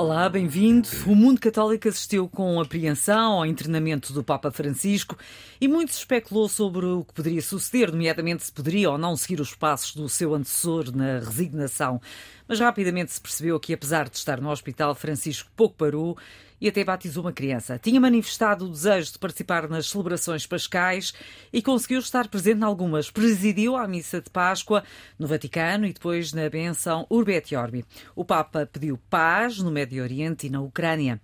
Olá, bem-vindo. O mundo católico assistiu com apreensão ao internamento do Papa Francisco e muito se especulou sobre o que poderia suceder, nomeadamente se poderia ou não seguir os passos do seu antecessor na resignação. Mas rapidamente se percebeu que, apesar de estar no hospital, Francisco pouco parou e até batizou uma criança. Tinha manifestado o desejo de participar nas celebrações pascais e conseguiu estar presente em algumas. Presidiu a missa de Páscoa no Vaticano e depois na benção Urbi et Orbi. O Papa pediu paz no Médio Oriente e na Ucrânia.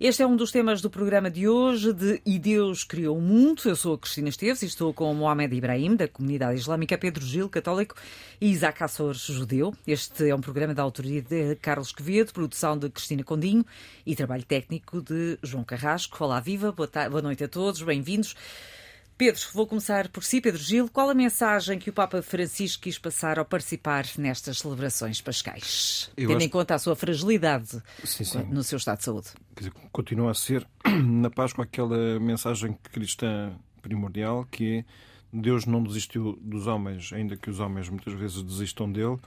Este é um dos temas do programa de hoje de E Deus Criou o Mundo. Eu sou a Cristina Esteves e estou com Mohamed Ibrahim, da comunidade islâmica, Pedro Gil, católico, e Isaac Assor, judeu. Este é um programa da autoria de Carlos Quevedo, produção de Cristina Condinho e trabalho técnico de João Carrasco. Olá, viva, boa, boa noite a todos, bem-vindos. Pedro, vou começar por si, Pedro Gil. Qual a mensagem que o Papa Francisco quis passar ao participar nestas celebrações pascais? Eu Tendo acho... em conta a sua fragilidade sim, sim. no seu estado de saúde. Dizer, continua a ser, na Páscoa, aquela mensagem cristã primordial que é Deus não desistiu dos homens, ainda que os homens muitas vezes desistam dele,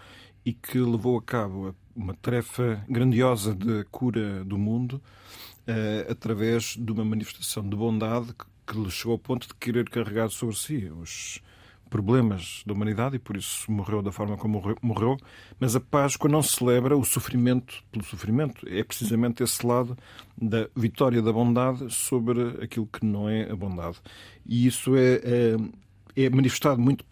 e que levou a cabo uma tarefa grandiosa de cura do mundo uh, através de uma manifestação de bondade que lhe chegou ao ponto de querer carregar sobre si os problemas da humanidade e por isso morreu da forma como morreu. Mas a Páscoa não celebra o sofrimento pelo sofrimento. É precisamente esse lado da vitória da bondade sobre aquilo que não é a bondade. E isso é, é, é manifestado muito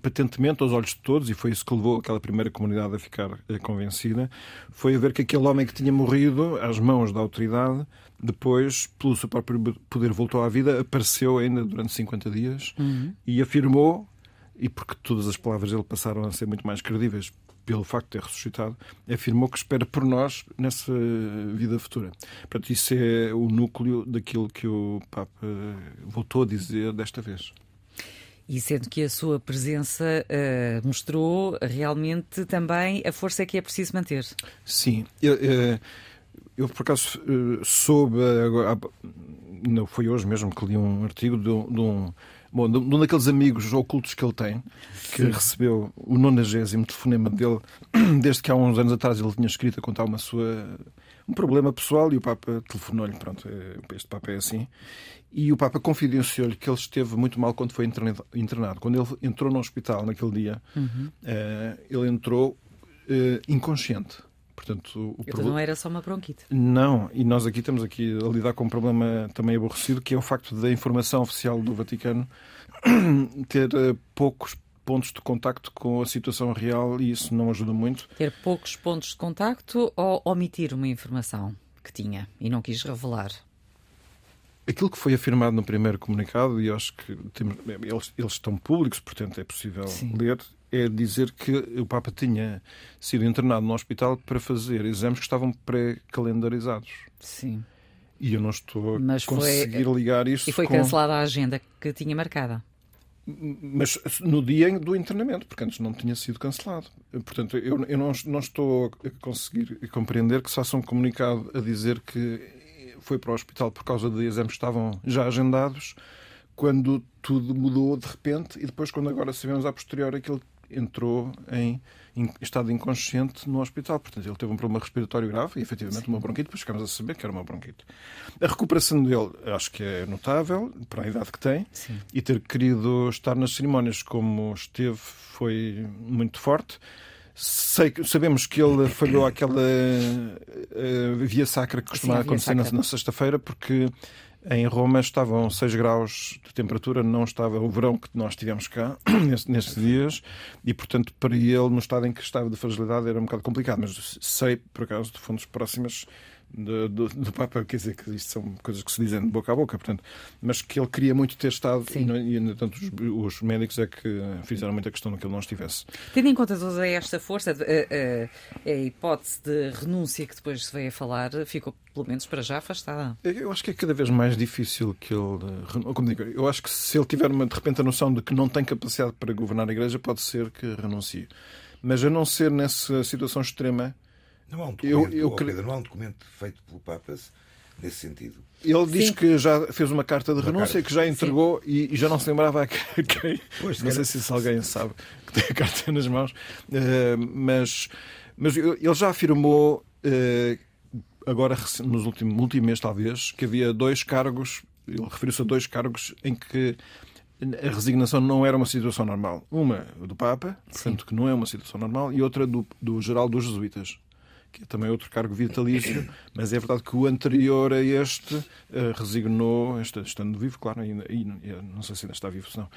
patentemente aos olhos de todos, e foi isso que levou aquela primeira comunidade a ficar eh, convencida, foi a ver que aquele homem que tinha morrido às mãos da autoridade, depois, pelo seu próprio poder, voltou à vida, apareceu ainda durante 50 dias uhum. e afirmou, e porque todas as palavras dele passaram a ser muito mais credíveis pelo facto de ter ressuscitado, afirmou que espera por nós nessa vida futura. Portanto, isso é o núcleo daquilo que o Papa voltou a dizer desta vez. E sendo que a sua presença uh, mostrou realmente também a força que é preciso manter. Sim. Eu, eh, eu por acaso, eh, soube, não foi hoje mesmo que li um artigo de, de um. Bom, de um daqueles amigos ocultos que ele tem, que Sim. recebeu o nonagésimo telefonema dele, desde que há uns anos atrás ele tinha escrito a contar uma sua, um problema pessoal e o Papa telefonou-lhe. Pronto, este Papa é assim. E o Papa confidenciou-lhe que ele esteve muito mal quando foi internado. Quando ele entrou no hospital naquele dia, uhum. uh, ele entrou uh, inconsciente. Portanto, o então não era só uma bronquite. Não, e nós aqui estamos aqui a lidar com um problema também aborrecido, que é o facto da informação oficial do Vaticano ter poucos pontos de contacto com a situação real e isso não ajuda muito. Ter poucos pontos de contacto ou omitir uma informação que tinha e não quis revelar? Aquilo que foi afirmado no primeiro comunicado, e acho que temos, eles, eles, estão públicos, portanto é possível Sim. ler, é dizer que o Papa tinha sido internado no hospital para fazer exames que estavam pré-calendarizados. Sim. E eu não estou a conseguir foi, ligar isto. E foi com... cancelada a agenda que tinha marcada. Mas no dia do internamento, porque antes não tinha sido cancelado. Portanto, eu, eu não, não estou a conseguir compreender que se faça um comunicado a dizer que foi para o hospital por causa de exames que estavam já agendados, quando tudo mudou de repente e depois, quando agora sabemos a posteriori que ele entrou em, em, estado inconsciente no hospital. Portanto, ele teve um problema respiratório grave e, efetivamente, Sim. uma bronquite. Depois ficamos a saber que era uma bronquite. A recuperação dele acho que é notável, para a idade que tem, Sim. e ter querido estar nas cerimónias como esteve foi muito forte. Sei, sabemos que ele falhou aquela uh, via sacra que costumava Sim, acontecer na, na sexta-feira, porque em Roma estavam 6 graus de temperatura, não estava o verão que nós tivemos cá nestes dias, e portanto, para ele, no estado em que estava de fragilidade, era um bocado complicado. Mas sei, por acaso, de fontes próximas, do, do, do, Papa, quer dizer que isto são coisas que se dizem de boca a boca, portanto, mas que ele queria muito ter estado Sim. e, e tanto os, os, médicos é que fizeram muita questão de que ele não estivesse. Tendo em conta toda esta força, a, a, a hipótese de renúncia que depois se veio a falar ficou, pelo menos para já, afastada. Eu acho que é cada vez mais difícil que ele. Como digo, eu acho que se ele tiver de repente a noção de que não tem capacidade para governar a Igreja, pode ser que renuncie. Mas a não ser nessa situação extrema Não há um documento, eu, eu, oh, Pedro, não há um documento feito pelo Papa nesse sentido. Ele diz que já fez uma carta de uma renúncia carta. que já entregou e, e, já não se lembrava a quem. Pois, não sei se alguém sabe que tem a carta nas mãos, uh, mas, mas ele já afirmou, uh, agora nos últimos, último mês talvez, que havia dois cargos, ele referiu-se a dois cargos em que a resignação não era uma situação normal. Uma do Papa, portanto, que não é uma situação normal, e outra do, do geral dos jesuítas que é também outro cargo vitalício, mas é verdade que o anterior a este uh, resignou, estando vivo, claro, ainda, não sei se ainda está vivo, se não.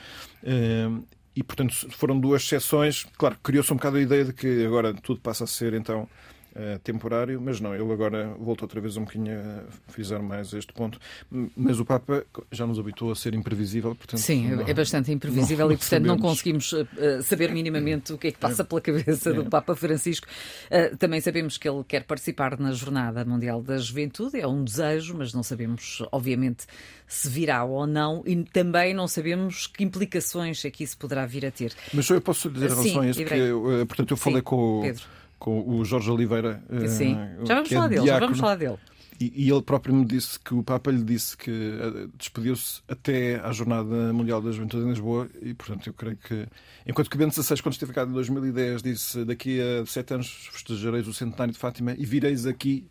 Uh, e, portanto, foram duas exceções. Claro, criou-se um bocado a ideia de que agora tudo passa a ser, então, uh, temporário, mas não, ele agora voltou outra vez um bocadinho a frisar mais este ponto. Mas o Papa já nos habituou a ser imprevisível, portanto. Sim, não, é bastante imprevisível não, e, portanto, sabemos. não conseguimos uh, saber minimamente o que é que passa é. pela cabeça é. do Papa Francisco. Uh, também sabemos que ele quer participar na Jornada Mundial da Juventude, é um desejo, mas não sabemos, obviamente, se virá ou não e também não sabemos que implicações é que isso poderá vir a ter. Mas eu posso dizer em relação a isso, que, portanto, eu falei Sim, com. Pedro com o Jorge Oliveira. Sim, uh, já vamos falar é dele, já vamos falar dele. E, e, ele próprio me disse que o Papa lhe disse que uh, despediu-se até à Jornada Mundial da Juventude em Lisboa e, portanto, eu creio que. Enquanto que Bento XVI, quando esteve cá em 2010, disse daqui a sete anos festejareis o centenário de Fátima e vireis aqui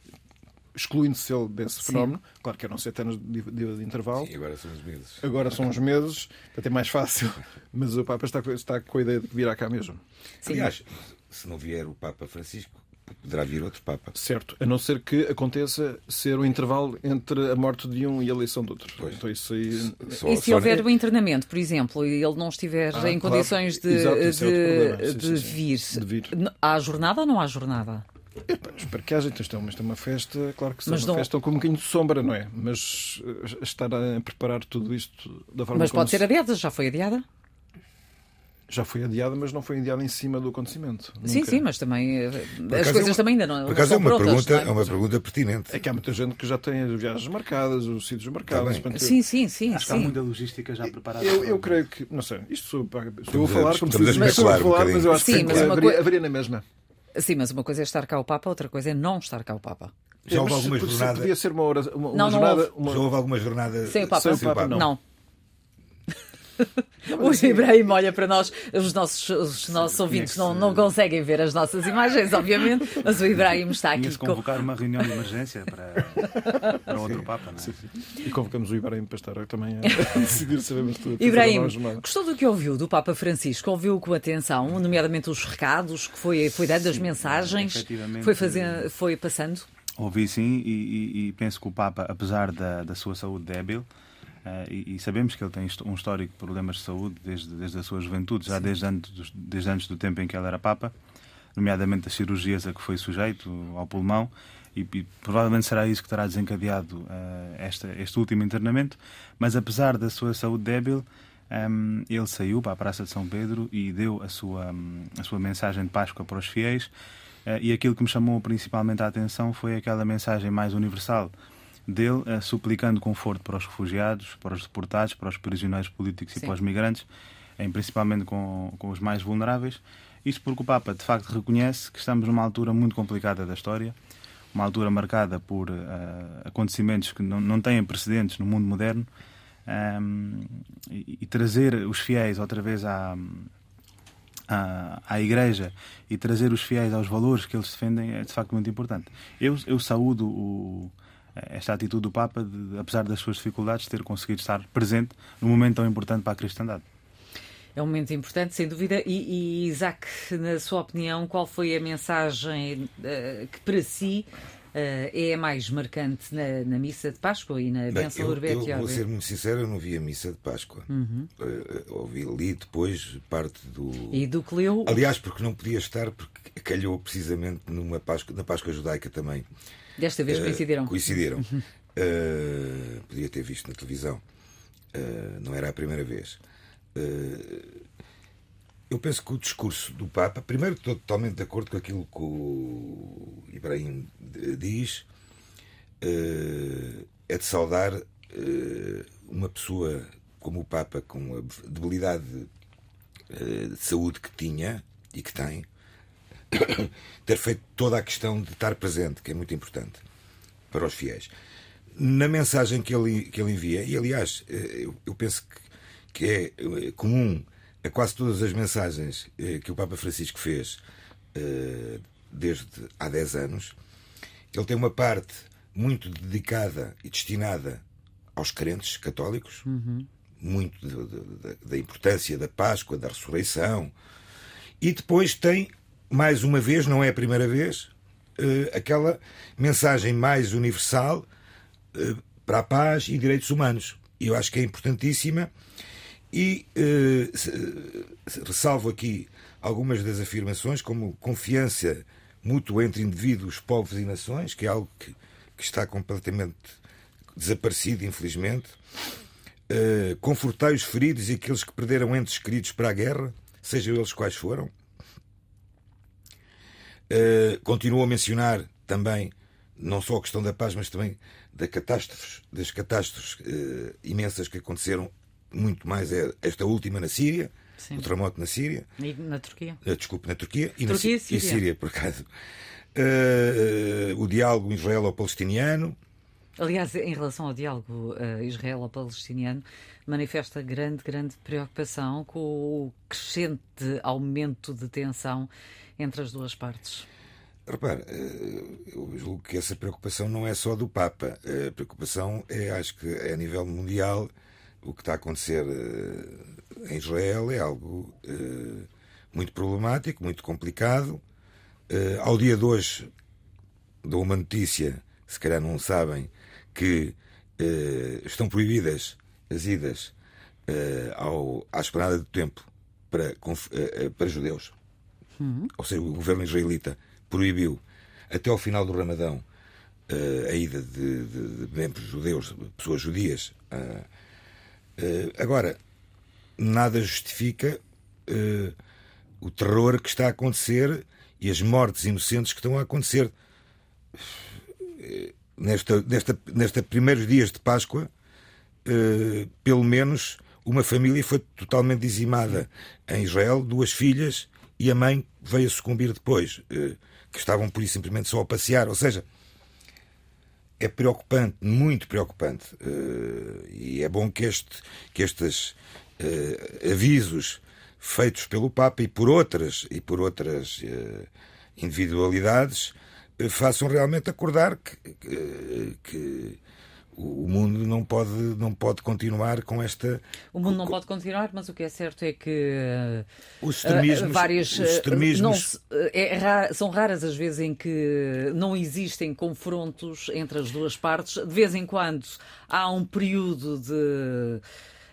excluindo-se ele desse fenómeno. Sim. Claro que eram sete anos de, de, de, intervalo. Sim, agora são uns meses. Agora são uns meses, até mais fácil. Mas o Papa está, está com a ideia de virá cá mesmo. Sim. Aliás, se não vier o Papa Francisco, poderá vir outro Papa. Certo, a não ser que aconteça ser o intervalo entre a morte de um e a eleição do outro. Pois. Então, isso aí... só, e se houver o internamento, por exemplo, e ele não estiver ah, em claro. condições de, Exato, de, é de, sim, vir, de vir, há jornada ou não há jornada? Epa, espero que haja. Então, isto é uma festa, claro que sim, uma não... festa com um bocadinho de sombra, não é? Mas eh, estar a preparar tudo isto da forma Mas pode ser adiada, já foi adiada? Já foi adiada, mas não foi adiada em cima do acontecimento. Sim, sim, mas também eh, as coisas é uma, também ainda não. Por acaso é uma, prontas, pergunta, é? é? uma pergunta pertinente. É que há muita gente que já tem as viagens marcadas, os sítios marcados. Tá sim, sim, sim. Acho sim. que há muita logística já preparada. Eu, eu creio que, não sei, isto sou, eu vou falar como se diz, mas, falar, falar, mas eu acho sim, que haveria, haveria na mesma. Sim, mas uma coisa é estar cá o Papa, outra coisa é não estar cá o Papa. Já houve alguma jornada. Podia ser uma, hora, uma, não, uma jornada. Uma... Já houve alguma jornada sem o Papa? Sem o Papa não. O Ibrahim olha para nós, os nossos, os nossos ouvintes não, não conseguem ver as nossas imagens, obviamente, mas o Ibrahim está aqui. Tinha-se convocar uma reunião de emergência para, para outro Papa, não é? Sim, sim. E convocamos o Ibrahim para estar também a decidir sabemos tudo. Ibrahim, gostou do que ouviu do Papa Francisco? Ouviu com atenção, nomeadamente os recados que foi, foi dando, as mensagens, foi, fazendo, foi passando? Ouvi sim, e, e, e penso que o Papa, apesar da, da sua saúde débil, Uh, e, e, sabemos que ele tem um histórico de problemas de saúde desde, desde a sua juventude, já desde antes, desde antes do tempo em que ele era Papa, nomeadamente as cirurgias a que foi sujeito ao pulmão, e, e provavelmente será isso que terá desencadeado uh, esta, este último internamento. Mas apesar da sua saúde débil, um, ele saiu para a Praça de São Pedro e deu a sua, um, a sua mensagem de Páscoa para os fiéis. Uh, e aquilo que me chamou principalmente a atenção foi aquela mensagem mais universal dele, uh, suplicando conforto para os refugiados, para os deportados, para os prisioneiros políticos Sim. e para os migrantes, em, principalmente com, com os mais vulneráveis. Isto porque o Papa, de facto, reconhece que estamos numa altura muito complicada da história, uma altura marcada por uh, acontecimentos que não, não têm precedentes no mundo moderno, um, ehm, e, e, trazer os fiéis outra vez à, à, à, Igreja e trazer os fiéis aos valores que eles defendem é de facto muito importante. Eu, eu saúdo o, esta atitude do Papa, de, apesar das suas dificuldades, ter conseguido estar presente num momento tão importante para a cristandade. É um momento importante, sem dúvida. E, e Isaac, na sua opinião, qual foi a mensagem uh, que para si uh, é a mais marcante na, na, missa de Páscoa e na Bênção Urbete? Eu vou ser muito sincero, eu não vi a missa de Páscoa. Uhum. Uh, ouvi ali depois parte do. E do que leu? Aliás, porque não podia estar, porque calhou precisamente numa Páscoa, na Páscoa judaica também. Desta vez coincidiram. Uh, coincidiram. Uh, podia ter visto na televisão. Uh, não era a primeira vez. eu penso que o discurso do Papa, primeiro estou totalmente de acordo com aquilo que o Ibrahim diz, é de saudar uma pessoa como o Papa, com a debilidade de saúde que tinha e que tem, ter feito toda a questão de estar presente, que é muito importante para os fiéis. Na mensagem que ele, que ele envia, e aliás, eh, eu, eu penso que, que é eh, comum a quase todas as mensagens eh, que o Papa Francisco fez desde há 10 anos, ele tem uma parte muito dedicada e destinada aos crentes católicos, uhum. muito da importância da Páscoa, da ressurreição, e depois tem, mais uma vez, não é a primeira vez, uh, aquela mensagem mais universal uh, para a paz e direitos humanos. Eu acho que é importantíssima. E uh, ressalvo aqui algumas das afirmações, como confiança mútua entre indivíduos, povos e nações, que é algo que, que está completamente desaparecido, infelizmente. Uh, os feridos e aqueles que perderam entes queridos para a guerra, sejam eles quais foram. Uh, continuo a mencionar também não só a questão da paz, mas também da catástrofes, das catástrofes uh, imensas que aconteceram, muito mais é esta última na Síria, Sim. o terremoto na Síria. E na Turquia. Uh, desculpe, na Turquia. E Turquia na e Síria. E Síria, por acaso. Uh, o diálogo israelo-palestiniano. Aliás, em relação ao diálogo israelo-palestiniano, manifesta grande, grande preocupação com o crescente aumento de tensão entre as duas partes. Repare, eu julgo que essa preocupação não é só do Papa. A preocupação é, acho que, é a nível mundial. O que está a acontecer em Israel é algo muito problemático, muito complicado. Ao dia de hoje, dou uma notícia, se calhar não sabem, que estão proibidas as idas à Esplanada do Templo para, para judeus. Ou seja, o governo israelita proibiu até ao final do Ramadão a ida de, de, de membros judeus, pessoas judias. agora, nada justifica uh, o terror que está a acontecer e as mortes inocentes que estão a acontecer. Nesta, nesta, nesta primeiros dias de Páscoa, pelo menos uma família foi totalmente dizimada em Israel, duas filhas e a mãe veio a sucumbir depois, uh, que estavam por isso simplesmente só a passear. Ou seja, é preocupante, muito preocupante. Uh, e é bom que, este, que estas uh, avisos feitos pelo Papa e por outras e por outras individualidades façam realmente acordar que, que, o mundo não pode não pode continuar com esta o mundo não pode continuar mas o que é certo é que os extremismos, várias os extremismos... Não, é, são raras as vezes em que não existem confrontos entre as duas partes. De vez em quando há um período de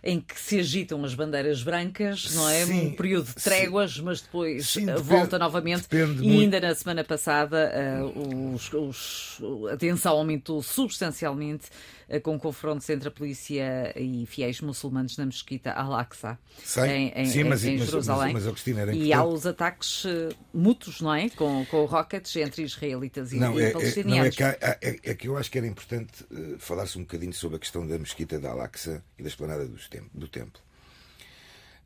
em que se agitam as bandeiras brancas, não é? Sim, um período de tréguas, sim. mas depois sim, eh, volta novamente. e muito. ainda na semana passada uh, os, os, a tensão aumentou substancialmente uh, com confrontos entre a polícia e fiéis muçulmanos na mesquita Al-Aqsa, em, em, Sim, mas, em Jerusalém. Mas, mas, mas e há os ataques uh, mútuos, não é? Com, com rockets entre israelitas e, não, e é, palestinianos. É, não, é, que, é, é, que eu acho que era importante falar-se um bocadinho sobre a questão da mesquita de Al-Aqsa e da esplanada dos do templo.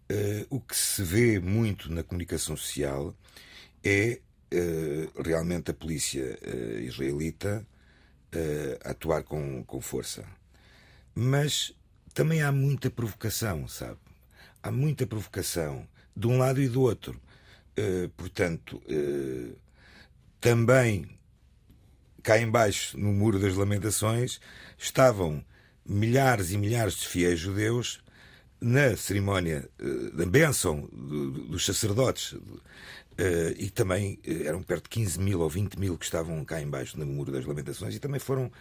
Uh, o que se vê muito na comunicação social é uh, realmente a polícia uh, israelita atuar com, com força. Mas também há muita provocação, sabe? Há muita provocação de um lado e do outro. portanto, também cá embaixo, no Muro das Lamentações, estavam milhares e milhares de fiéis judeus na cerimónia uh, da bênção do, dos sacerdotes, uh, e também uh, eram perto de 15 mil ou 20 mil que estavam cá embaixo no Muro das Lamentações, e também foram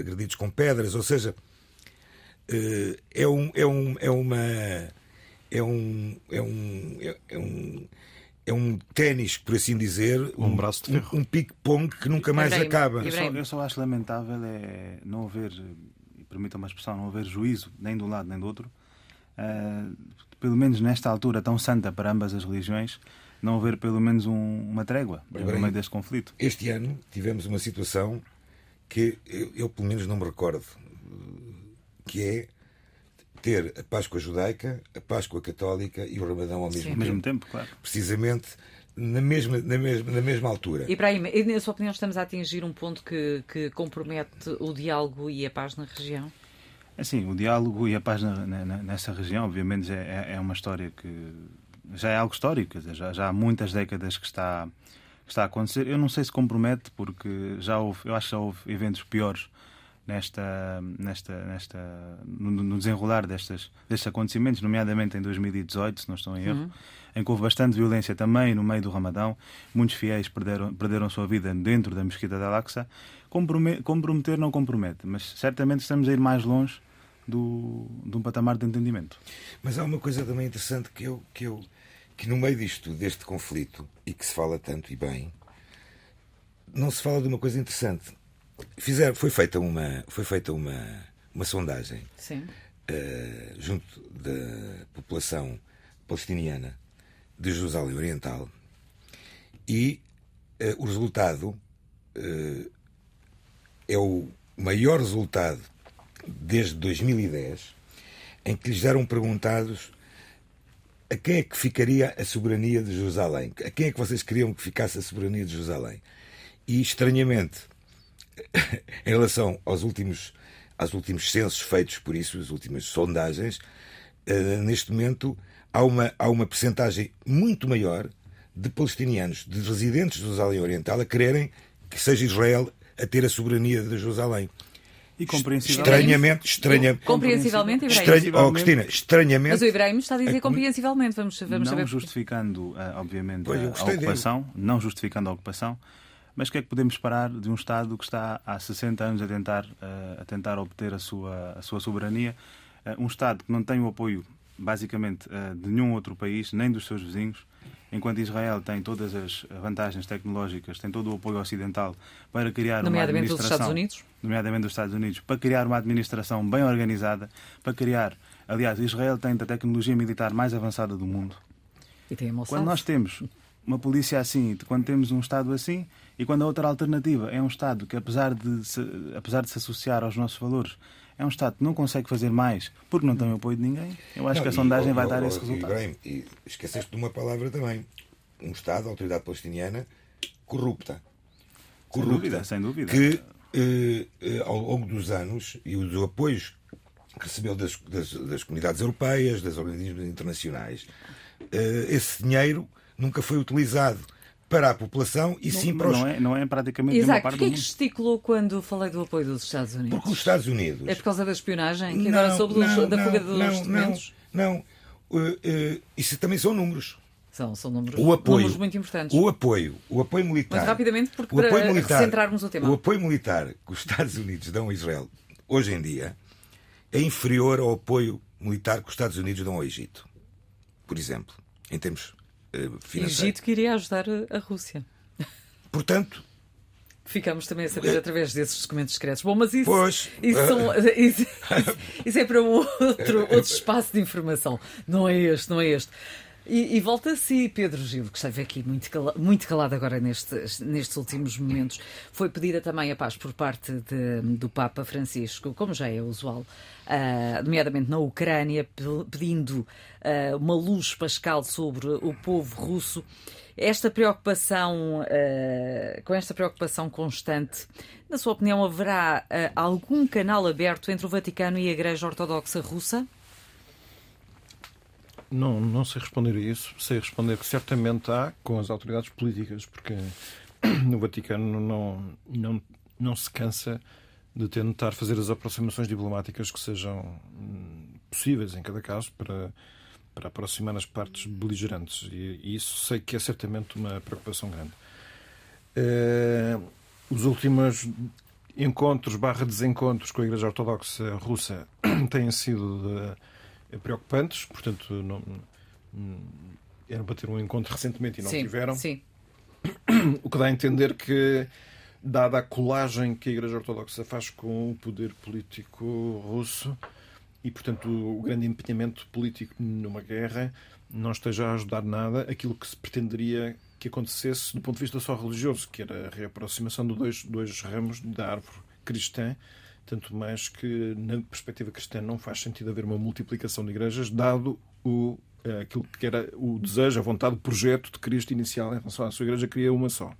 agredidos com pedras, ou seja, é, um, é, um, é uma. É um, é um, é um, é um ténis, por assim dizer, um, um braço de ferro. Um, um pique-pongue que nunca mais acaba. Eu só, eu só acho lamentável é não haver permitam uma expressão, não haver juízo nem de um lado nem do outro, uh, pelo menos nesta altura tão santa para ambas as religiões, não haver pelo menos um, uma trégua no meio deste conflito. Este ano tivemos uma situação que eu, eu, pelo menos não me recordo, que é ter a Páscoa judaica, a Páscoa católica e o Ramadão ao mesmo Sim. tempo. Ao mesmo tempo, claro. Precisamente na mesma, na mesma, na mesma altura. Ibrahim, na sua opinião, estamos a atingir um ponto que, que compromete o diálogo e a paz na região? Assim, o diálogo e a paz na, na, nessa região, obviamente, é, é, uma história que já é algo histórico, dizer, já, já há muitas décadas que está, que está a acontecer. Eu não sei se compromete, porque já houve, eu acho que já houve eventos piores nesta, nesta, nesta, no, no desenrolar destas, destes acontecimentos, nomeadamente em 2018, se não estou em erro, uhum. em que houve bastante violência também no meio do Ramadão. Muitos fiéis perderam, perderam a sua vida dentro da Mesquita de Al-Aqsa. Comprometer não compromete, mas certamente estamos a ir mais longe do, de um patamar de entendimento. Mas há uma coisa também interessante que eu, que eu que no meio disto, deste conflito, e que se fala tanto e bem, não se fala de uma coisa interessante Fizer, foi feita uma, foi feita uma, uma sondagem uh, junto da população palestiniana de Jerusalém Oriental e uh, o resultado uh, é o maior resultado desde 2010 em que lhes eram perguntados a quem é que ficaria a soberania de Jerusalém? A quem é que vocês queriam que ficasse a soberania de Jerusalém? E estranhamente em relação aos últimos, aos últimos censos feitos por isso, as últimas sondagens, uh, neste momento há uma, há uma percentagem muito maior de palestinianos, de residentes de Jerusalém Oriental, a quererem que seja Israel a ter a soberania de Jerusalém. E compreensivelmente. Estranhamente, estranhamente. Compreensivelmente, Ibrahim. Oh, Cristina, estranhamente. Mas o Ibrahim está a dizer é compreensivelmente. Vamos, vamos não saber. justificando, eh, obviamente, pois, a ocupação, dele. não justificando a ocupação, mas o que é que podemos esperar de um Estado que está há 60 anos a tentar, uh, a tentar obter a sua, a sua soberania? Uh, um Estado que não tem o apoio, basicamente, uh, de nenhum outro país, nem dos seus vizinhos, enquanto Israel tem todas as vantagens tecnológicas, tem todo o apoio ocidental para criar uma administração... dos Estados Unidos? Nomeadamente dos Estados Unidos, para criar uma administração bem organizada, para criar... Aliás, Israel tem a tecnologia militar mais avançada do mundo. E tem a Quando nós temos uma polícia assim, quando temos um Estado assim, e quando a outra alternativa é um Estado que, apesar de se, apesar de se associar aos nossos valores, é um Estado que não consegue fazer mais porque não tem o apoio de ninguém, eu acho não, que a e, sondagem vai dar esse resultado. E esqueceste de uma palavra também. Um Estado, a autoridade palestiniana, corrupta. Corrupta. Sem dúvida, sem dúvida. Que, eh, eh, ao longo dos anos, e os apoios que recebeu das, das, das comunidades europeias, das organismos internacionais, eh, esse dinheiro nunca foi utilizado para a população e não, sim para os... Não é, não é praticamente Exato. parte Porquê é que gesticulou quando falei do apoio dos Estados Unidos? Porque os Estados Unidos... É por causa da espionagem? Que não, agora soube não, da fuga dos não, documentos? Não, não. Uh, uh, isso também são números. São, são números, o apoio, números muito importantes. O apoio, o apoio militar... Mas rapidamente, porque o para apoio militar, centrarmos o tema. O apoio militar que os Estados Unidos dão a Israel hoje em dia é inferior ao apoio militar que os Estados Unidos dão ao Egito. Por exemplo, em termos financeiros. Egito que iria ajudar a Rússia. Portanto, Ficamos também a saber através desses documentos secretos. Bom, mas isso, pois, isso, são, isso, isso, isso, é para um outro, outro espaço de informação. Não é este, não é este. E, e volta a si, Pedro Gil, que esteve aqui muito calado, muito calado agora nestes, nestes últimos momentos. Foi pedida também a paz por parte de, do Papa Francisco, como já é usual, uh, nomeadamente na Ucrânia, pedindo uh, uma luz pascal sobre o povo russo. Esta preocupação, uh, com esta preocupação constante, na sua opinião, haverá algum canal aberto entre o Vaticano e a Igreja Ortodoxa Russa? Não, não sei responder a isso. Sei responder que certamente há com as autoridades políticas, porque no Vaticano não, não, não se cansa de tentar fazer as aproximações diplomáticas que sejam hum, possíveis em cada caso para, para aproximar as partes beligerantes. E, e isso sei que é certamente uma preocupação grande. Uh, os últimos encontros barra desencontros com a Igreja Ortodoxa Russa têm sido de, preocupantes, portanto, não, eram para ter um encontro recentemente e não sim, tiveram. Sim. O que dá a entender que, dada a colagem que a Igreja Ortodoxa faz com o poder político russo e, portanto, o grande empenhamento político numa guerra, não esteja a ajudar nada aquilo que se pretenderia que acontecesse do ponto de vista só religioso, que era a reaproximação de dois, dois ramos da árvore cristã tanto mais que, na perspectiva cristã, não faz sentido haver uma multiplicação de igrejas, dado o eh, aquilo que era o desejo, a vontade, o projeto de Cristo inicial em relação à sua igreja, queria uma só.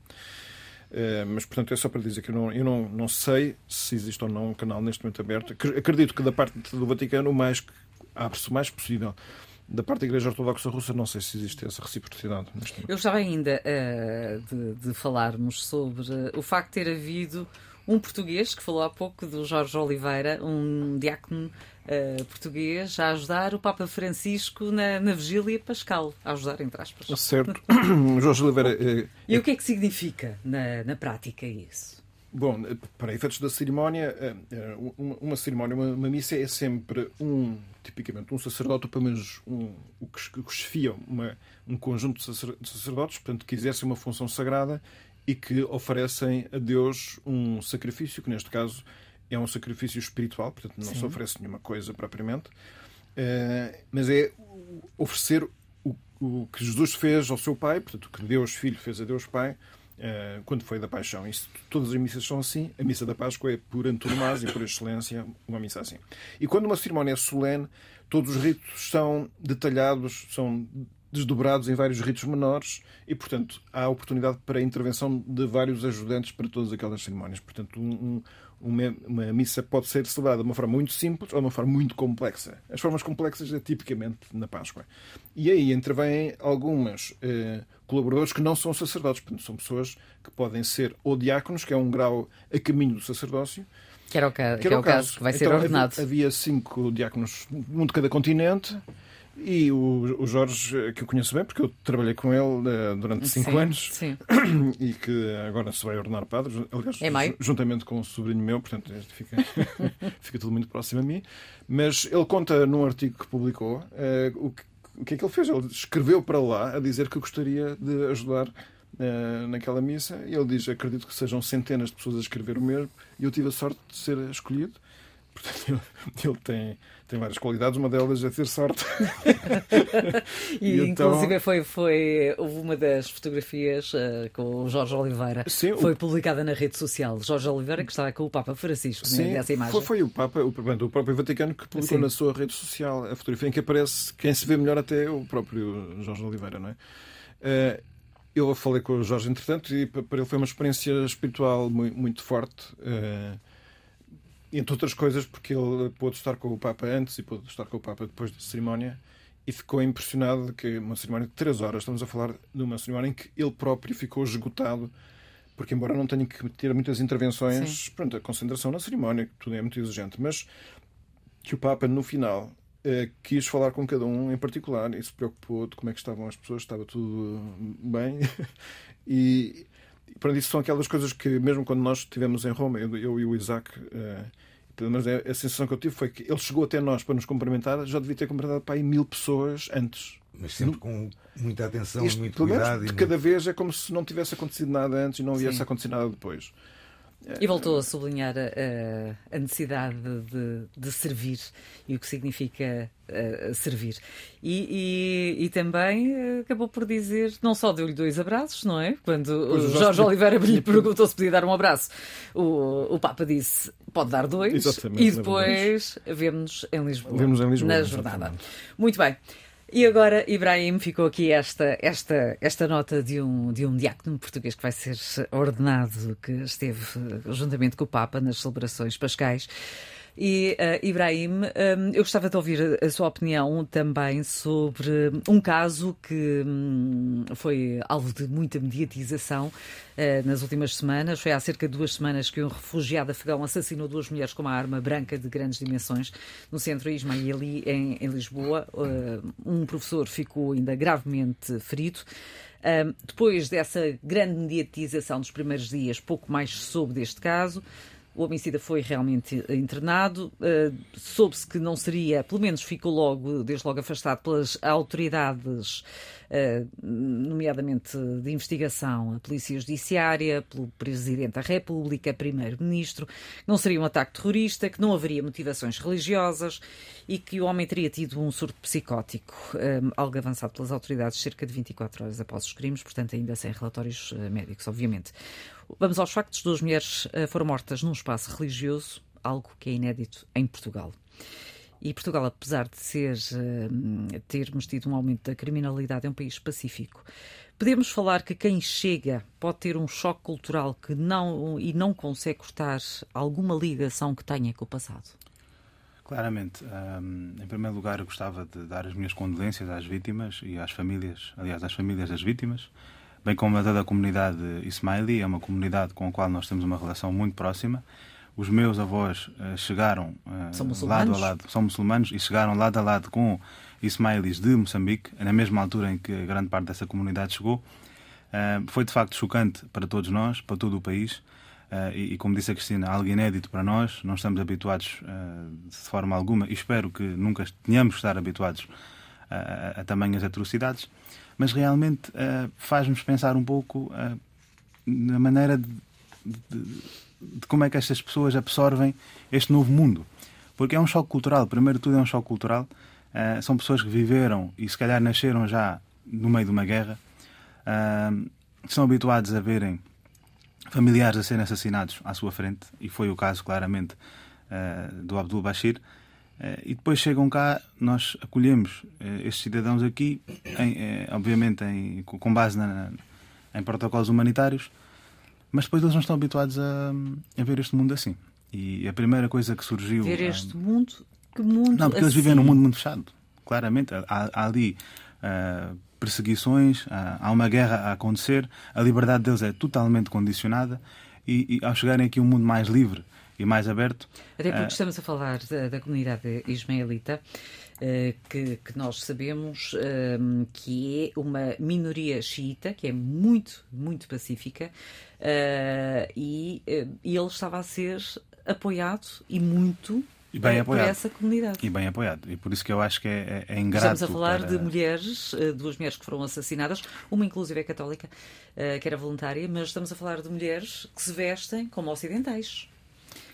Uh, mas, portanto, é só para dizer que eu, não, eu não, não sei se existe ou não um canal neste momento aberto. Acredito que da parte do Vaticano, mais abre-se o mais possível. Da parte da Igreja Ortodoxa Russa, não sei se existe essa reciprocidade. Eu gostava ainda uh, de, de, falarmos sobre o facto de ter havido um português que falou há pouco do Jorge Oliveira, um diácono uh, português, a ajudar o Papa Francisco na, na vigília pascal, a ajudar entre aspas. Certo. Jorge Oliveira. Uh, e o que é que significa na, na prática isso? Bom, para efeitos da cerimónia, uma cerimónia, uma, uma missa é sempre um, tipicamente, um sacerdote, ou pelo menos um, o que, que chefia uma, um conjunto de sacerdotes, portanto, que exercem uma função sagrada e que oferecem a Deus um sacrifício, que neste caso é um sacrifício espiritual, portanto não Sim. se oferece nenhuma coisa propriamente, uh, mas é oferecer o, o, que Jesus fez ao seu Pai, portanto o que Deus Filho fez a Deus Pai, uh, quando foi da paixão. Isso, todas as missas são assim. A missa da Páscoa é por antonomasia e por excelência uma missa assim. E quando uma cerimónia é solene, todos os ritos são detalhados, são desdobrados em vários ritos menores e, portanto, há oportunidade para a intervenção de vários ajudantes para todas aquelas cerimónias. Portanto, um, uma, uma, missa pode ser celebrada de uma forma muito simples ou de uma forma muito complexa. As formas complexas é tipicamente na Páscoa. E aí intervêm algumas eh, colaboradores que não são sacerdotes, portanto, são pessoas que podem ser ou diáconos, que é um grau a caminho do sacerdócio, que era o, ca... que, era o caso. caso que vai ser então, ordenado. Havia cinco diáconos, um de cada continente, e o, o, Jorge, que eu conheço bem, porque eu trabalhei com ele uh, durante cinco sim, anos sim. e que agora se vai ordenar padre, aliás, é juntamente com um sobrinho meu, portanto fica, fica tudo muito próximo a mim. Mas ele conta num artigo que publicou uh, o, que, o que é que ele fez. Ele escreveu para lá a dizer que gostaria de ajudar naquela missa e ele diz: Acredito que sejam centenas de pessoas a escrever o mesmo e eu tive a sorte de ser escolhido. Portanto, ele, tem tem várias qualidades, uma delas é ter sorte. e, e então... inclusive foi, foi houve uma das fotografias uh, com o Jorge Oliveira Sim, foi o... publicada na rede social. Jorge Oliveira que estava com o Papa Francisco Sim, nessa imagem. Foi, foi o Papa, o, o próprio Vaticano que publicou Sim. na sua rede social a fotografia em que aparece quem se vê melhor até o próprio Jorge Oliveira, não é? Uh, eu falei com o Jorge, entretanto, e para ele foi uma experiência espiritual muito, muito forte. Uh, entre outras coisas, porque ele pôde estar com o Papa antes e pôde estar com o Papa depois da cerimónia e ficou impressionado que uma cerimónia de três horas, estamos a falar de uma cerimónia em que ele próprio ficou esgotado, porque embora não tenha que ter muitas intervenções, pronto, a concentração na cerimónia, tudo é muito exigente, mas que o Papa no final eh, quis falar com cada um em particular e se preocupou de como é que estavam as pessoas, estava tudo bem e para isso são aquelas coisas que mesmo quando nós estivemos em Roma, eu, eu e o Isaac uh, pelo menos é a sensação que eu tive foi que ele chegou até nós para nos cumprimentar, já devia ter cumprimentado para aí mil pessoas antes. Mas sempre com muita atenção, Isto, muito cuidado. De cada vez é como se não tivesse acontecido nada antes e não viesse acontecer nada depois. E voltou a sublinhar a, a necessidade de, de, servir e o que significa uh, servir. E, e, e, também acabou por dizer, não só deu-lhe dois abraços, não é? Quando o Jorge Oliveira lhe perguntou se podia dar um abraço, o, o Papa disse pode dar dois. Exatamente, e depois vemos-nos em Lisboa. Vemos em Lisboa na jornada. Muito bem. E agora, Ibrahim, ficou aqui esta, esta, esta nota de um, de um diácono português que vai ser ordenado, que esteve juntamente com o Papa nas celebrações pascais. E, uh, Ibrahim, um, eu gostava de ouvir a sua opinião também sobre um caso que um, foi alvo de muita mediatização uh, nas últimas semanas. Foi há cerca de duas semanas que um refugiado afegão assassinou duas mulheres com uma arma branca de grandes dimensões no centro Ismaili, em, em Lisboa. Uh, um professor ficou ainda gravemente ferido. depois dessa grande mediatização dos primeiros dias, pouco mais soube deste caso. O homicida foi realmente internado. Uh, Soube-se que não seria, pelo menos ficou logo, desde logo afastado pelas autoridades, uh, nomeadamente de investigação, a Polícia Judiciária, pelo Presidente da República, Primeiro-Ministro. Não seria um ataque terrorista, que não haveria motivações religiosas e que o homem teria tido um surto psicótico, algo avançado pelas autoridades cerca de 24 horas após os crimes, portanto, ainda sem relatórios médicos, obviamente. Vamos aos factos: duas mulheres uh, foram mortas num espaço religioso, algo que é inédito em Portugal. E Portugal, apesar de ser, uh, termos tido um aumento da criminalidade, é um país pacífico. Podemos falar que quem chega pode ter um choque cultural que não, e não consegue cortar alguma ligação que tenha com o passado? Claramente. Um, em primeiro lugar, gostava de dar as minhas condolências às vítimas e às famílias, aliás, às famílias das vítimas, bem como a toda a comunidade Ismaili, é uma comunidade com a qual nós temos uma relação muito próxima os meus avós uh, chegaram uh, lado a lado, são muçulmanos, e chegaram lado a lado com ismailis de Moçambique, na mesma altura em que grande parte dessa comunidade chegou. Uh, foi de facto chocante para todos nós, para todo o país. E, e, como disse a Cristina, algo inédito para nós. Não estamos habituados de forma alguma e espero que nunca tenhamos de estar habituados a, a, a tamanhas atrocidades. Mas realmente faz-nos pensar um pouco na maneira de, de de como é que estas pessoas absorvem este novo mundo. Porque é um choque cultural, primeiro de tudo é um choque cultural. Uh, são pessoas que viveram e se calhar nasceram já no meio de uma guerra, uh, são habituados a verem familiares a serem assassinados à sua frente, e foi o caso claramente uh, do Abdul Bashir. E depois chegam cá, nós acolhemos estes cidadãos aqui, em, obviamente em, com base na, em protocolos humanitários, mas depois eles não estão habituados a, a ver este mundo assim. E a primeira coisa que surgiu. Ver este mundo? Que mundo? Não, porque assim? eles vivem num mundo muito fechado. Claramente. Há, há ali uh, perseguições, há, há, uma guerra a acontecer, a liberdade deles é totalmente condicionada. E, e ao chegarem aqui a um mundo mais livre e mais aberto. Até porque uh, estamos a falar da, da comunidade ismaelita. Eh, que, que, nós sabemos ehm, que é uma minoria xiita, que é muito, muito pacífica, uh, e, uh, e ele estava a ser apoiado e muito e bem apoiado. por essa comunidade. E bem apoiado. E por isso que eu acho que é, é, é ingrato. Estamos a falar para... de mulheres, duas mulheres que foram assassinadas, uma inclusive é católica, que era voluntária, mas estamos a falar de mulheres que se vestem como ocidentais.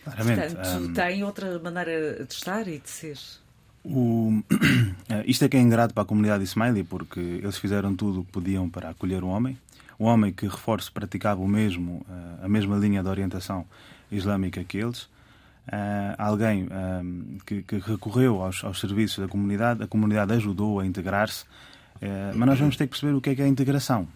Claramente. Portanto, um... tem outra maneira de estar e de ser. O... Isto é que é ingrato para a comunidade Ismaili, porque eles fizeram tudo o que podiam para acolher um homem. Um homem que, reforço, praticava o mesmo, eh, a mesma linha de orientação islâmica que eles. Uh, alguém uh, que, que, recorreu aos, aos, serviços da comunidade, a comunidade ajudou a integrar-se, uh, mas nós vamos ter que perceber o que é que é a integração.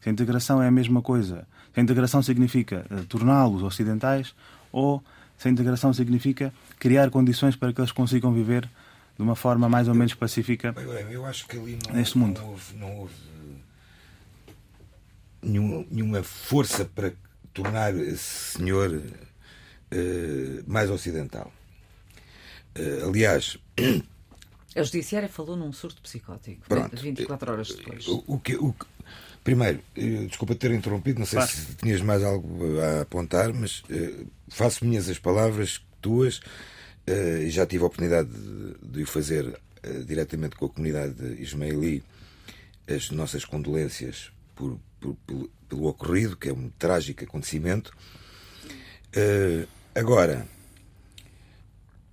Se a integração é a mesma coisa, se a integração significa torná-los ocidentais ou se a integração significa criar condições para que eles consigam viver de uma forma mais ou menos pacífica eu acho que ali não, neste mundo. Não houve, não houve nenhum, nenhuma força para tornar esse senhor uh, mais ocidental. Uh, aliás. A Judiciária falou num surto psicótico, pronto, 24 horas depois. O, o, que, o, primeiro, eh, desculpa ter interrompido, não sei se tinhas mais algo a apontar, mas uh, faço minhas as palavras tuas Uh, já tive a oportunidade de, o fazer uh, diretamente com a comunidade ismaili as nossas condolências por, por, por, pelo ocorrido, que é um trágico acontecimento. Uh, agora,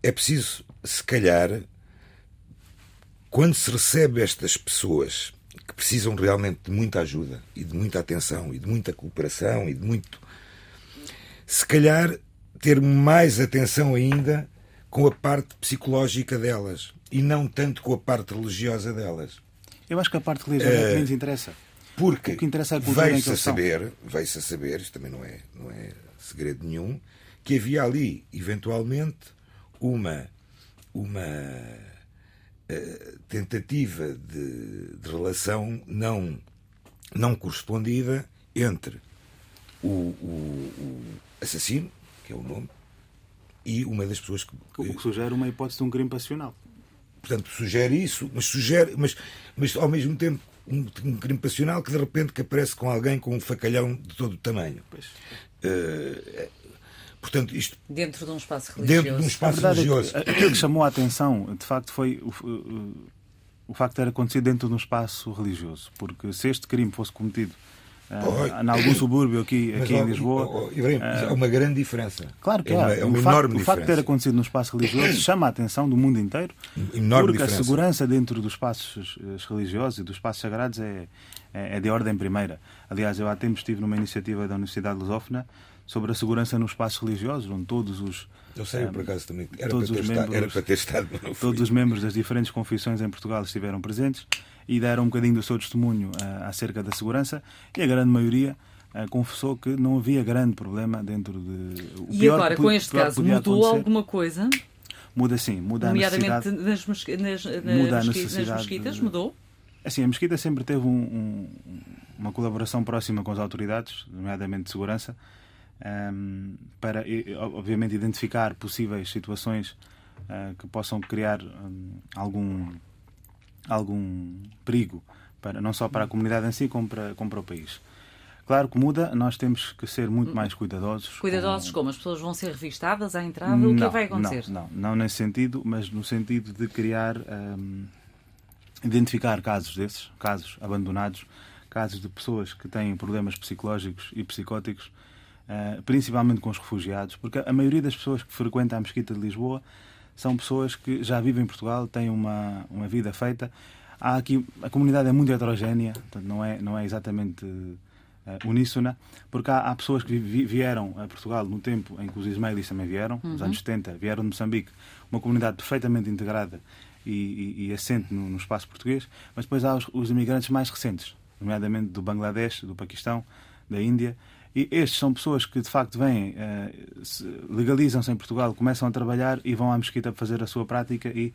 é preciso, se calhar, quando se recebe estas pessoas que precisam realmente de muita ajuda e de muita atenção e de muita cooperação e de muito. Se calhar ter mais atenção ainda com a parte psicológica delas e não tanto com a parte religiosa delas. Eu acho que a parte religiosa é que menos interessa. Porque o que interessa é a cultura veio-se a saber, veio-se a saber, isto também não é, não é segredo nenhum, que havia ali, eventualmente, uma, uma uh, tentativa de, de, relação não, não correspondida entre o, o, o assassino, que é o nome, e uma das pessoas que. O que sugere uma hipótese de um crime passional. Portanto, sugere isso, mas sugere, mas, mas ao mesmo tempo um, um crime passional que de repente que aparece com alguém com um facalhão de todo o tamanho. Uh, portanto, isto. Dentro de um espaço religioso. Dentro de um espaço a religioso. É que, aquilo que chamou a atenção, de facto, foi o, o, o facto de ter acontecido dentro de um espaço religioso. Porque se este crime fosse cometido uh, em algum subúrbio aqui, aqui em Lisboa. Ibrahim, uh, há uma grande diferença. Claro que é. Uma, é uma o, facto, enorme o facto de ter acontecido no espaço religioso chama a atenção do mundo inteiro. Enorme porque diferença. a segurança dentro dos espaços eh, religiosos e dos espaços sagrados é, é, é de ordem primeira. Aliás, eu há tempos estive numa iniciativa da Universidade Lusófona sobre a segurança nos espaços religiosos, onde todos os Eu sei, por acaso também. Era, todos para ter, os estado, membros- era para ter estado, não fui. todos os membros das diferentes confissões em Portugal estiveram presentes e deram um bocadinho do seu testemunho ah, acerca da segurança e a grande maioria ah, confessou que não havia grande problema dentro de. o E pior agora, com este caso, mudou acontecer- alguma coisa? Muda sim, muda a Nomeadamente necessidade. nas, mesqui- nas, nas, Muda a nas mesquitas? de- Mudou? Assim, a Mesquita sempre teve um- um- uma colaboração próxima com as autoridades, nomeadamente de segurança, ahm, para, obviamente, identificar possíveis situações ah, que possam criar ahm, algum, algum perigo, para, não só para a comunidade em si, como para, como para o país. Claro que muda, nós temos que ser muito mais cuidadosos. Cuidadosos com- como? As pessoas vão ser revistadas à entrada? o que é que vai acontecer? Não, não, não nesse sentido, mas no sentido de criar, hum, identificar casos desses, casos abandonados, casos de pessoas que têm problemas psicológicos e psicóticos, principalmente com os refugiados, porque a maioria das pessoas que frequentam a Mesquita de Lisboa são pessoas que já vivem em Portugal, têm uma, uma vida feita. Há aqui, a comunidade é muito heterogénea, portanto, não é, não é exatamente eh, uníssona, porque há, há pessoas que vi- vieram a Portugal no tempo em que os ismaelis também vieram, nos anos 70, vieram de Moçambique, uma comunidade perfeitamente integrada e, e, e assente no, no espaço português, mas depois há os, os imigrantes mais recentes, nomeadamente do Bangladesh, do Paquistão, da Índia, e estes são pessoas que de facto vêm, eh, se legalizam-se em Portugal, começam a trabalhar e vão à mesquita fazer a sua prática e,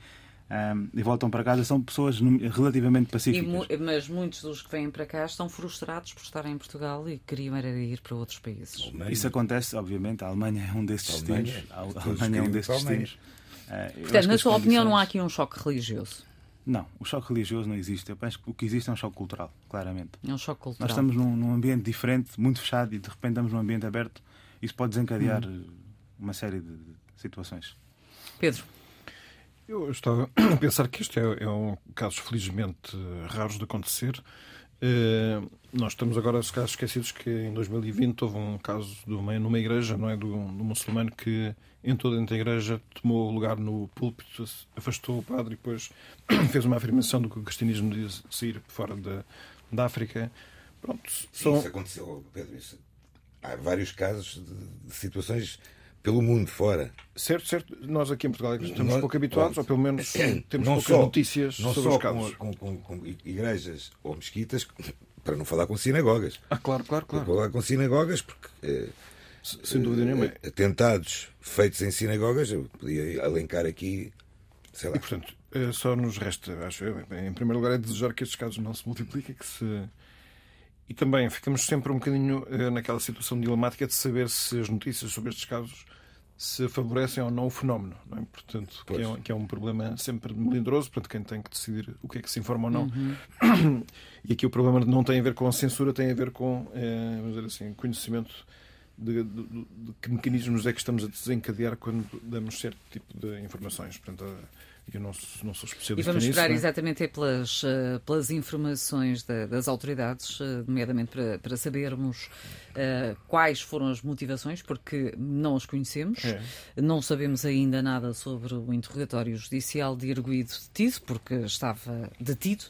ehm, e voltam para casa. São pessoas relativamente E pacíficas. mu- mas muitos dos que vêm para cá estão frustrados por estarem em Portugal e queriam era ir para outros países. Alemanha. Isso acontece, obviamente. A Alemanha é um desses Alemanha. destinos. A a Todos Alemanha é um desses a Alemanha. destinos. Eh, Portanto, na sua opinião, não há aqui um choque religioso. Não, o choque religioso não existe. Eu penso que o que existe é um choque cultural, claramente. É um choque cultural. Nós estamos num, num ambiente diferente, muito fechado, e de repente estamos num ambiente aberto. Isso pode desencadear Hum. uma série de de situações. Pedro, Eu estava a pensar que isto é, é um casos felizmente raros de acontecer. Eh, nós estamos agora se calhar, esquecidos que em 2020 houve um caso de uma, numa igreja, não é, do, do muçulmano que entrou dentro da igreja, tomou lugar no púlpito, afastou o padre e depois fez uma afirmação do que o cristianismo diz sair fora da, da África. Pronto, Sim, são, isso aconteceu, Pedro. Isso. Há vários casos de, de situações pelo mundo fora. certo, certo. Nós aqui em Portugal é estamos Nós- pouco habituados, ou pelo menos temos não poucas só, notícias não sobre só os casos. Com, com, com, igrejas ou mesquitas, para não falar com sinagogas. Ah, claro, claro, Para claro. falar com sinagogas, porque eh, Sem dúvida nenhuma. eh, atentados feitos em sinagogas, eu podia elencar aqui, sei lá. E, portanto, eh, só nos resta, acho eu, em primeiro lugar, é desejar que estes casos não se multipliquem, que se... E também ficamos sempre um bocadinho eh, naquela situação dilemática de saber se as notícias sobre estes casos se favorecem ou não o fenómeno, não é? Portanto, que é, um, que é um problema sempre melindroso, portanto, quem tem que decidir o que é que se informa ou não. E aqui o problema não tem a ver com a censura, tem a ver com, eh, vamos dizer assim, conhecimento de, de- de- que mecanismos é que estamos a desencadear quando damos certo tipo de informações. Portanto, eh, eu não, não sou e especialista vamos nisso. esperar não é? exatamente é pelas, eh, pelas informações da- das autoridades, eh, nomeadamente para, para sabermos eh, quais foram as motivações, porque não as conhecemos. É. Não sabemos ainda nada sobre o interrogatório judicial de arguído detido, porque estava detido.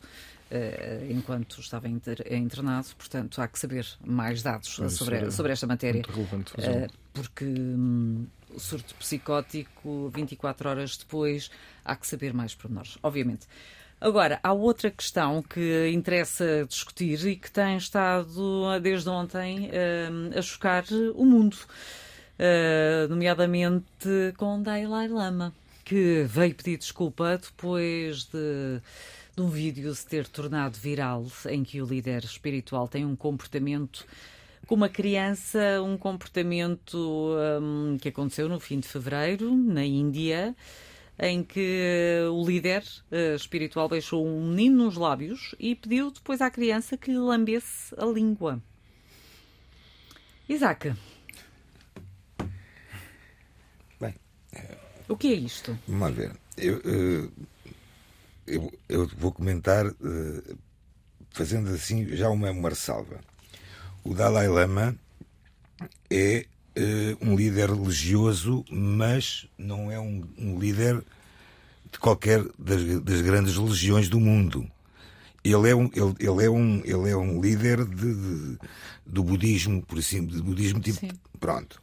enquanto estava inter- internado, portanto há que saber mais dados sobre, sobre esta matéria. Porque hum, o surto psicótico, 24 horas depois, há que saber mais pormenores, obviamente. Agora, há outra questão que interessa discutir e que tem estado eh, desde ontem hum, a chocar o mundo, eh, nomeadamente com Dalai Lama, que veio pedir desculpa depois de, de um vídeo se ter tornado viral em que o líder espiritual tem um comportamento com uma criança, um comportamento hum, que aconteceu no fim de fevereiro, na Índia, em que o líder eh, espiritual deixou um menino nos lábios e pediu depois à criança que lhe lambesse a língua. Isaac, Bem, o que é isto? Vamos ver. Eu, eh, eu, eu vou comentar eh, fazendo assim já uma, uma ressalva. O Dalai Lama é eh, um líder religioso, mas não é um, um líder de qualquer das, das grandes religiões do mundo. ele é um, ele, ele é um, ele é um líder de, de- do budismo, por assim, de budismo tipo. Sim. Pronto.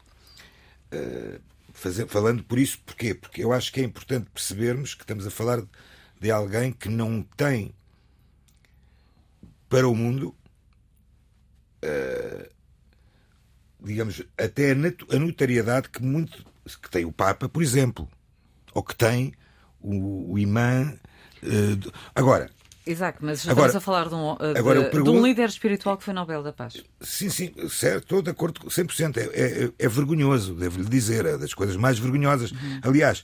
Uh, fazer- falando por isso, porquê? Porque eu acho que é importante percebermos que estamos a falar de alguém que não tem para o mundo, uh, digamos, até a, notariedade que muito que tem o Papa, por exemplo, ou que tem o, o imã. uh, agora, Exato, mas Agora- estamos a falar de um, uh, de- agora eu de pergunto- um líder espiritual que foi Nobel da Paz. Sim, sim, certo, estou de acordo com 100%. É, é, é vergonhoso, devo-lhe dizer, é das coisas mais vergonhosas. Aliás,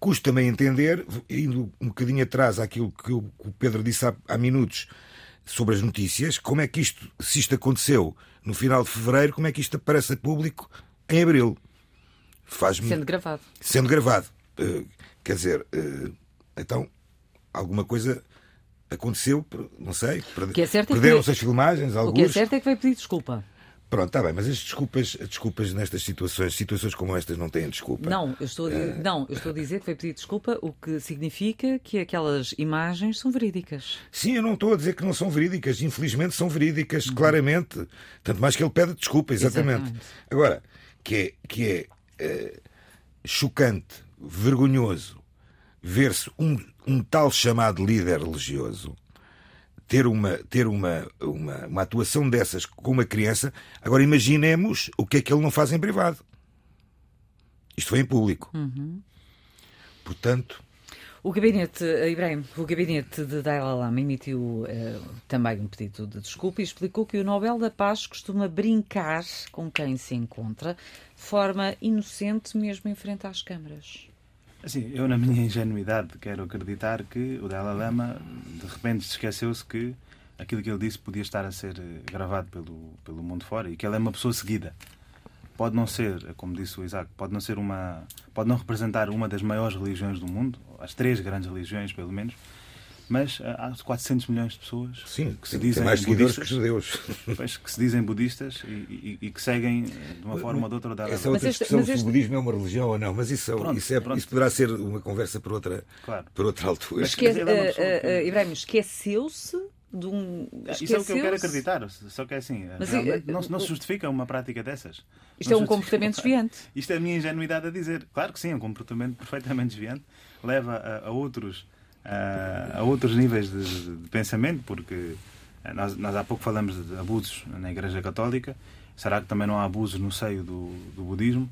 custa também entender, indo um bocadinho atrás àquilo que o que o Pedro disse há, há minutos sobre as notícias, como é que isto, se isto aconteceu no final de fevereiro, como é que isto aparece a público em abril? Faz-me Sendo gravado. sendo gravado. Eh, quer dizer, eh, então alguma coisa aconteceu, não sei, perde- que é é que- perderam-se as filmagens, O que é alguns. certo é que vai pedir desculpa. Pronto, está bem, mas as desculpas, as desculpas nestas situações, situações como estas não têm desculpa. Não eu, estou a, Eh. di- não, eu estou a dizer que vai pedir desculpa, o que significa que aquelas imagens são verídicas. Sim, eu não estou a dizer que não são verídicas, infelizmente são verídicas, Uhum. claramente. Tanto mais que ele pede desculpa, exatamente. Exatamente. Agora, que é, que é eh, chocante, vergonhoso, ver-se um, um tal chamado líder religioso ter uma, ter uma, uma, uma atuação dessas com uma criança. Agora imaginemos o que é que ele não faz em privado. Isto foi em público. Uhum. Portanto, O gabinete, eh, Ibrahim, o gabinete de Dalai Lama emitiu eh, também um pedido de desculpa e explicou que o Nobel da Paz costuma brincar com quem se encontra de forma inocente, mesmo em frente às câmaras. Assim, eu, na minha ingenuidade, quero acreditar que o Dalai Lama de repente se esqueceu-se que aquilo que ele disse podia estar a ser eh, gravado pelo, pelo mundo fora e que ele é uma pessoa seguida. Pode não ser, como disse o Isaac, pode não ser uma, pode não representar uma das maiores religiões do mundo, as três grandes religiões pelo menos, mas ah, há 400 milhões de pessoas sim, que se dizem mais seguidores que budistas, judeus. pois, que se dizem budistas e, e- e que seguem eh, de uma forma ou de outra Essa é outra Mas este- discussão se este- o budismo é uma religião ou não, mas isso, Pronto, isso, é, isso poderá ser uma conversa para outra, Claro. para outra altura. Mas Esque é eh, eh, que- eh, Ibrahim, esqueceu-se de um. Isso é o que eu quero acreditar, só que é assim, Mas, realmente eh, não, não o- se justifica uma prática dessas. Isto é Não um justifica comportamento desviante. Isto é a minha ingenuidade a dizer. Claro que sim, é um comportamento perfeitamente desviante, leva a, a outros, a, outros níveis de, de pensamento, porque eh, nós, nós há pouco falamos de abusos na Igreja Católica, será que também não há abusos no seio do, do budismo?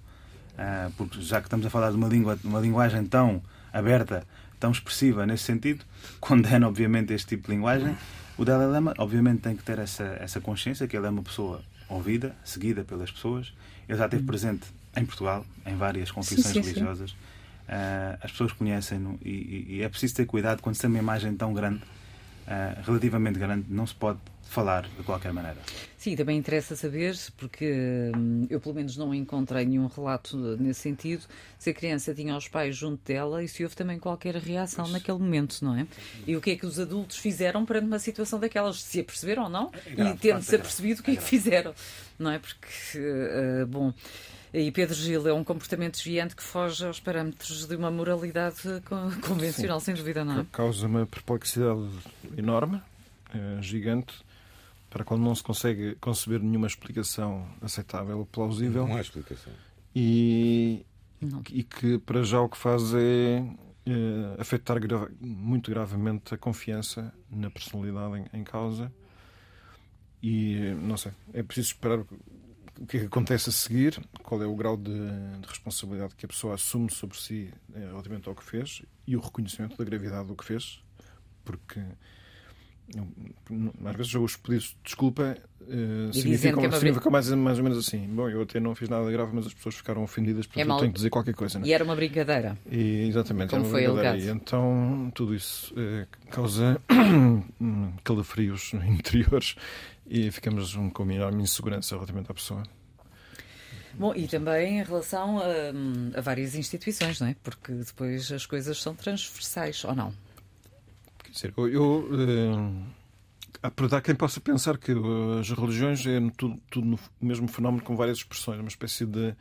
Ah, porque já que estamos a falar de uma, língua, uma linguagem tão aberta, tão expressiva nesse sentido, condena obviamente este tipo de linguagem. O Dalai Lama obviamente tem que ter essa, essa consciência que ele é uma pessoa ouvida, seguida pelas pessoas. Ele já esteve presente em Portugal, em várias confissões sim, sim. religiosas. Ah, as pessoas conhecem-no e, e- e é preciso ter cuidado quando se tem uma imagem tão grande, ah, relativamente grande, não se pode falar de qualquer maneira. Sim, também interessa saber, porque hum, eu pelo menos não encontrei nenhum relato nesse sentido, se a criança tinha os pais junto dela e se houve também qualquer reação naquele momento, não é? E o que é que os adultos fizeram perante uma situação daquelas, se aperceberam ou não, É grave, e tendo-se é apercebido o que é que fizeram, não é? Porque, eh, bom. E Pedro Gil é um comportamento desviante que foge aos parâmetros de uma moralidade con- convencional, sem dúvida, não é? Causa uma perplexidade enorme, eh, gigante, para a qual não se consegue conceber nenhuma explicação aceitável ou plausível. Não há explicação. e, Não. e que para já o que faz é eh, afetar muito gravemente a confiança na personalidade em, em causa e não sei, é preciso esperar o que é que acontece a seguir, qual é o grau de, de responsabilidade que a pessoa assume sobre si eh, relativamente ao que fez e o reconhecimento da gravidade do que fez, porque às vezes os pedidos de desculpa dizendo significam, é significam mais, mais ou menos assim. Bom, eu até não fiz nada grave, mas as pessoas ficaram ofendidas porque É eu tenho que dizer qualquer coisa. Não é? E era uma brincadeira. E, exatamente, Como foi alegado. E então tudo isso eh, causa calafrios interiores e ficamos um, com uma enorme insegurança relativamente à pessoa. Bom, e também em relação a, a várias instituições, não é? Porque depois as coisas são transversais, ou não? Quer dizer, eu, eu eh, há por dar quem possa pensar que eh, as religiões é tudo, tudo no mesmo fenómeno com várias expressões, uma espécie de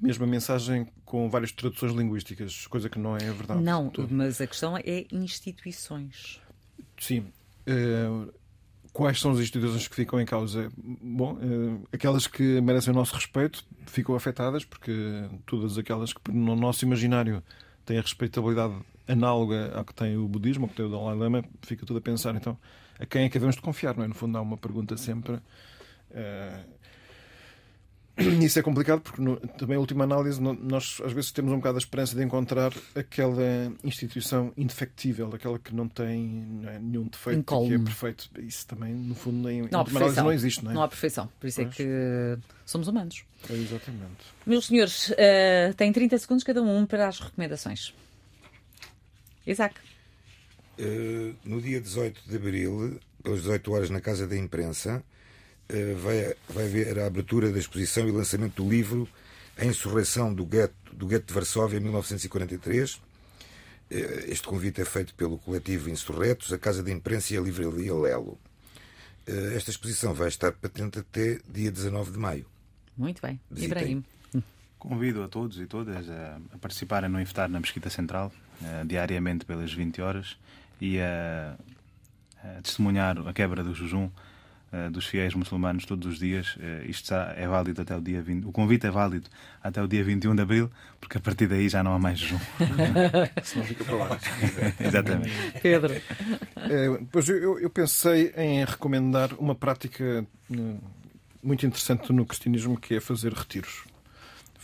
mesma mensagem com várias traduções linguísticas, coisa que não é verdade. Não, mas a questão é instituições. Sim, Uh, quais são as instituições que ficam em causa? Bom, uh, aquelas que merecem o nosso respeito ficam afetadas, porque todas aquelas que no nosso imaginário têm a respeitabilidade análoga ao que tem o budismo, ao que tem o Dalai Lama, fica tudo a pensar, então, a quem é que devemos de confiar, não é? No fundo, há uma pergunta sempre. Uh, isso é complicado porque no, também a última análise nós às vezes temos um bocado a esperança de encontrar aquela instituição indefectível, aquela que não tem não é, nenhum defeito, que é perfeito. Isso também no fundo em, não, análise não existe, não é? Não há perfeição, por isso é que somos humanos. É, exatamente. Meus senhores, uh, têm 30 segundos cada um para as recomendações. Isaac. Uh, no dia 18 de abril, pelas 18 horas na Casa da Imprensa, vai, vai haver a abertura da exposição e lançamento do livro A Insurreição do Gueto, do Gueto de Varsóvia, em 1943. Uh, este convite é feito pelo coletivo Insurretos, a Casa da Imprensa e a Livraria Lelo. Esta exposição vai estar patente até dia 19 de maio. Muito bem. Visitem. Ibrahim. Convido a todos e todas a, a participarem no Inftar na Mesquita Central, diariamente pelas 20 horas, e a, a testemunhar a quebra do jejum dos fiéis muçulmanos todos os dias. Uh, isto é válido até o dia 20. O convite é válido até o dia 21 de abril, porque a partir daí já não há mais jejum. Senão fica para lá. Exatamente. Pedro. É, pois eu, eu pensei em recomendar uma prática muito interessante no cristianismo que é fazer retiros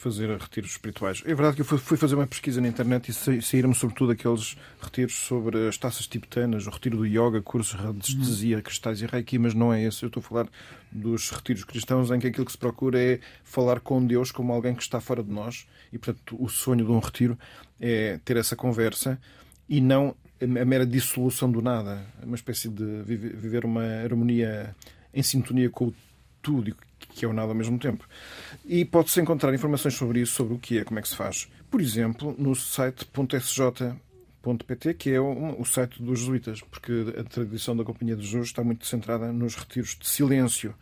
fazer retiros espirituais. É verdade que eu fui fazer uma pesquisa na internet e saíram-me sobretudo aqueles retiros sobre as taças tibetanas, o retiro do yoga, cursos de radiestesia, cristais e reiki, mas não é esse. Eu estou a falar dos retiros cristãos em que aquilo que se procura é falar com Deus como alguém que está fora de nós e, portanto, o sonho de um retiro é ter essa conversa e não a mera dissolução do nada, uma espécie de viver uma harmonia em sintonia com o tudo que é o nada ao mesmo tempo. E pode-se encontrar informações sobre isso, sobre o que é, como é que se faz. Por exemplo, no site .sj.pt, que é o, site dos jesuítas, porque a tradição da Companhia de Jesus está muito centrada nos retiros de silêncio.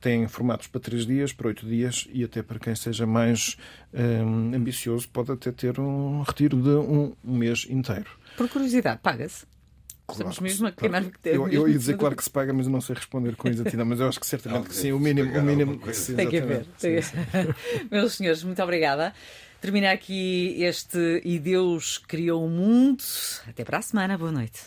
Tem formatos para três dias, para oito dias e até para quem seja mais hum, ambicioso pode até ter um retiro de um mês inteiro. Por curiosidade, paga-se? Claro, Estamos mesmo a queimar claro. eu, eu ia dizer claro que se paga, mas eu não sei responder com exatidão. Mas eu acho que certamente que sim, o mínimo. O mínimo que sim, Tem que haver. Sim, sim. Meus senhores, muito obrigada. Termina aqui este E Deus Criou o Mundo. Até para a semana. Boa noite.